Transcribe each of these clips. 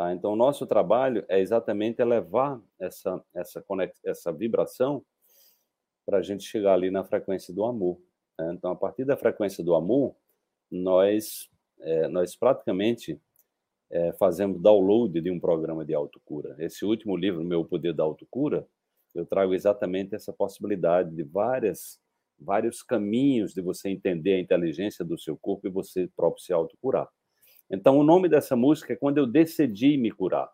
Tá? Então, o nosso trabalho é exatamente elevar essa, essa, essa vibração para a gente chegar ali na frequência do amor. Né? Então, a partir da frequência do amor, nós, é, nós praticamente é, fazemos download de um programa de autocura. Esse último livro, Meu Poder da Autocura, eu trago exatamente essa possibilidade de várias, vários caminhos de você entender a inteligência do seu corpo e você próprio se autocurar. Então, o nome dessa música é Quando Eu Decidi Me Curar.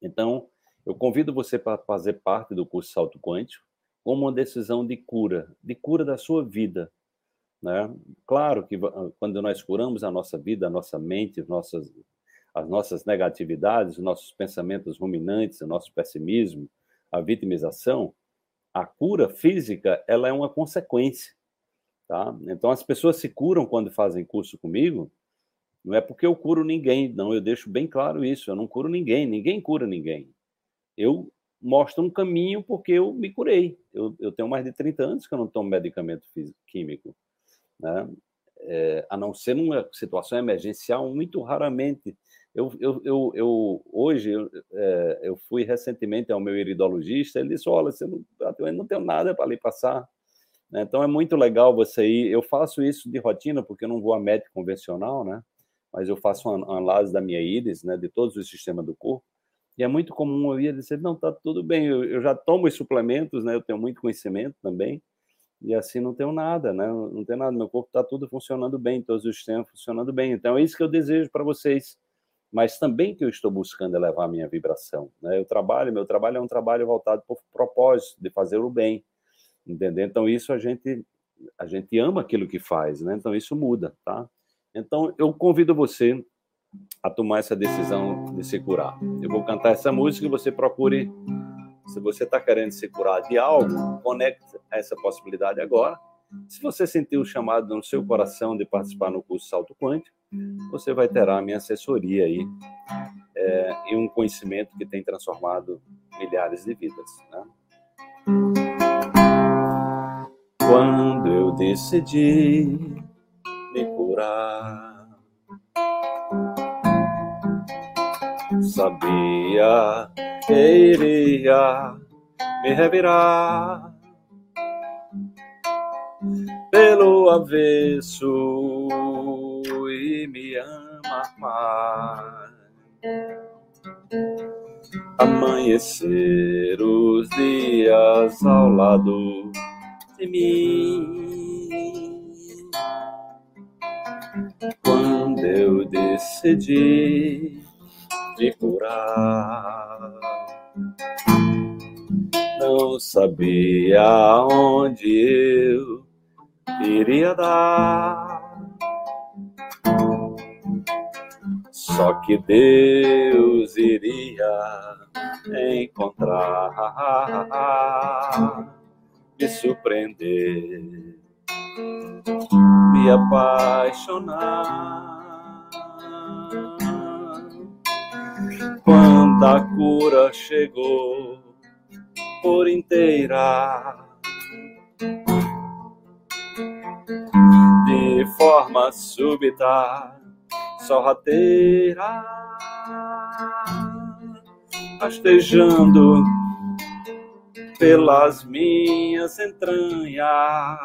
Então, eu convido você para fazer parte do curso Salto Quântico como uma decisão de cura, de cura da sua vida. Né? Claro que quando nós curamos a nossa vida, a nossa mente, as nossas, as nossas negatividades, os nossos pensamentos ruminantes, o nosso pessimismo, a vitimização, a cura física ela é uma consequência. Tá? Então, as pessoas se curam quando fazem curso comigo, não é porque eu curo ninguém, não, eu deixo bem claro isso, eu não curo ninguém, ninguém cura ninguém. Eu mostro um caminho porque eu me curei. Eu, eu tenho mais de 30 anos que eu não tomo medicamento físico, químico. Né? É, a não ser numa situação emergencial, muito raramente. Eu, eu, eu, eu hoje, eu, é, eu fui recentemente ao meu iridologista, ele disse, olha, você não, eu não tenho nada para lhe passar. Né? Então, é muito legal você ir. Eu faço isso de rotina, porque eu não vou a médico convencional, né? Mas eu faço uma análise da minha íris, né, de todos os sistemas do corpo, e é muito comum eu ir dizer, não, tá tudo bem, eu, eu, já tomo os suplementos, né, eu tenho muito conhecimento também, e assim não tenho nada, né, não tenho nada, meu corpo está tudo funcionando bem, todos os sistemas funcionando bem, então é isso que eu desejo para vocês, mas também que eu estou buscando elevar a minha vibração, né, eu trabalho, meu trabalho é um trabalho voltado por propósito, de fazer o bem, entendeu? Então isso a gente, a gente ama aquilo que faz, né, então isso muda, tá? Então, eu convido você a tomar essa decisão de se curar. Eu vou cantar essa música e você procure, se você está querendo se curar de algo, conecte essa possibilidade agora. Se você sentir o chamado no seu coração de participar no curso Salto Quântico, você vai ter a minha assessoria aí é, e um conhecimento que tem transformado milhares de vidas. Né? Quando eu decidi me curar. Sabia que iria me revirar pelo avesso e me amar mais. Amanhecer os dias ao lado de mim decidi me curar. Não sabia onde eu iria dar. Só que Deus iria encontrar, me surpreender me apaixonar. Quando a cura chegou por inteira, de forma súbita, sorrateira, rastejando pelas minhas entranhas.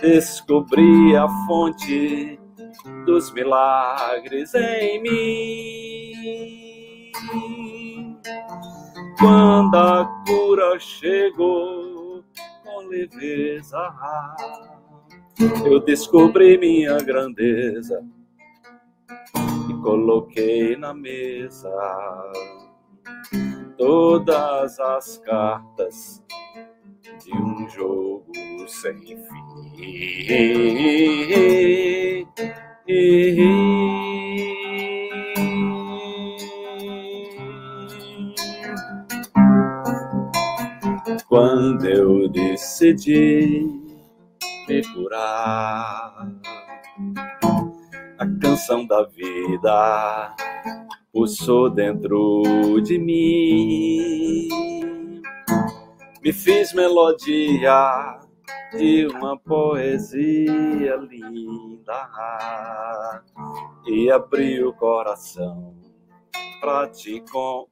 Descobri a fonte dos milagres em mim. Quando a cura chegou com leveza, eu descobri minha grandeza e coloquei na mesa todas as cartas de um jogo sem fim. Quando eu decidi me curar, a canção da vida pulsou dentro de mim. Me fiz melodia de uma poesia linda e abri o coração pra te,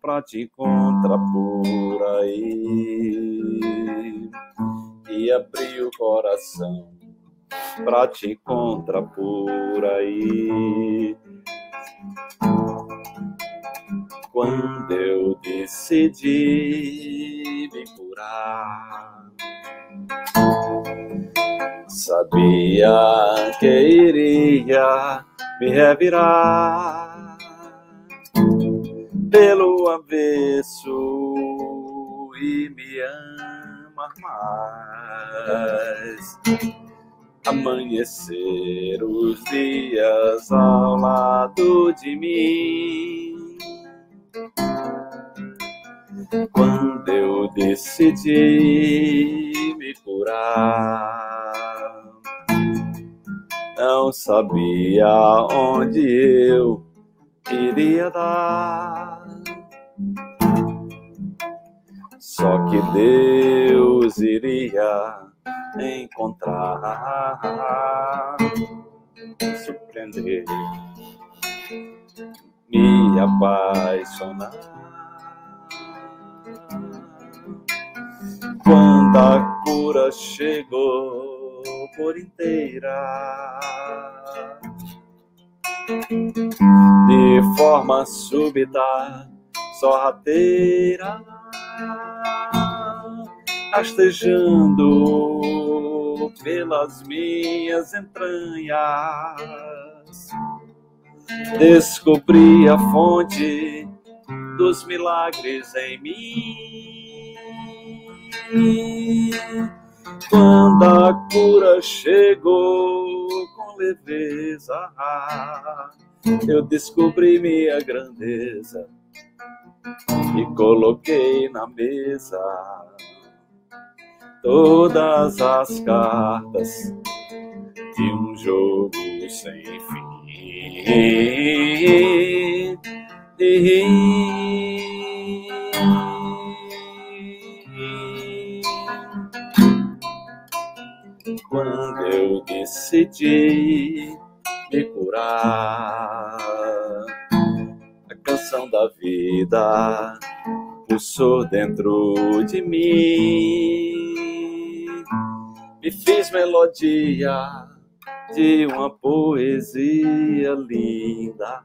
pra te encontrar por aí e abri o coração pra te encontrar por aí quando eu decidi me curar. Sabia que iria me revirar pelo avesso e me amar mais. Amanhecer os dias ao lado de mim quando eu decidi me curar. Não sabia onde eu iria dar. Só que Deus iria encontrar, surpreender, me apaixonar. Quando a cura chegou por inteira. De forma súbita, sorrateira, rastejando pelas minhas entranhas, descobri a fonte dos milagres em mim quando a cura chegou com leveza, eu descobri minha grandeza e coloquei na mesa todas as cartas de um jogo sem fim. Quando eu decidi me curar. A canção da vida pulsou dentro de mim, me fiz melodia de uma poesia linda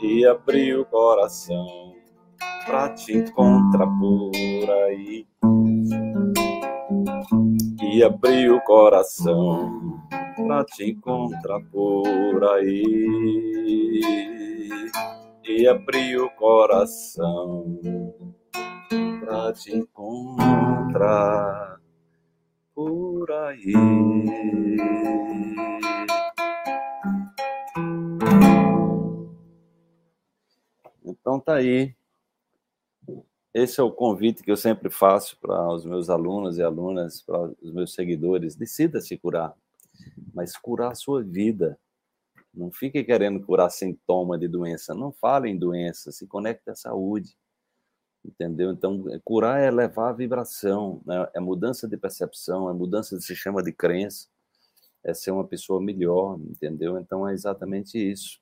e abri o coração pra te encontrar por aí e abri o coração pra te encontrar por aí. E abri o coração pra te encontrar por aí. Então tá aí esse é o convite que eu sempre faço para os meus alunos e alunas, para os meus seguidores. Decida se curar, mas curar a sua vida. Não fique querendo curar sintoma de doença. Não fale em doença, se conecte à saúde. Entendeu? Então, curar é levar a vibração, né? é mudança de percepção, é mudança de sistema de crença, é ser uma pessoa melhor, entendeu? Então, é exatamente isso.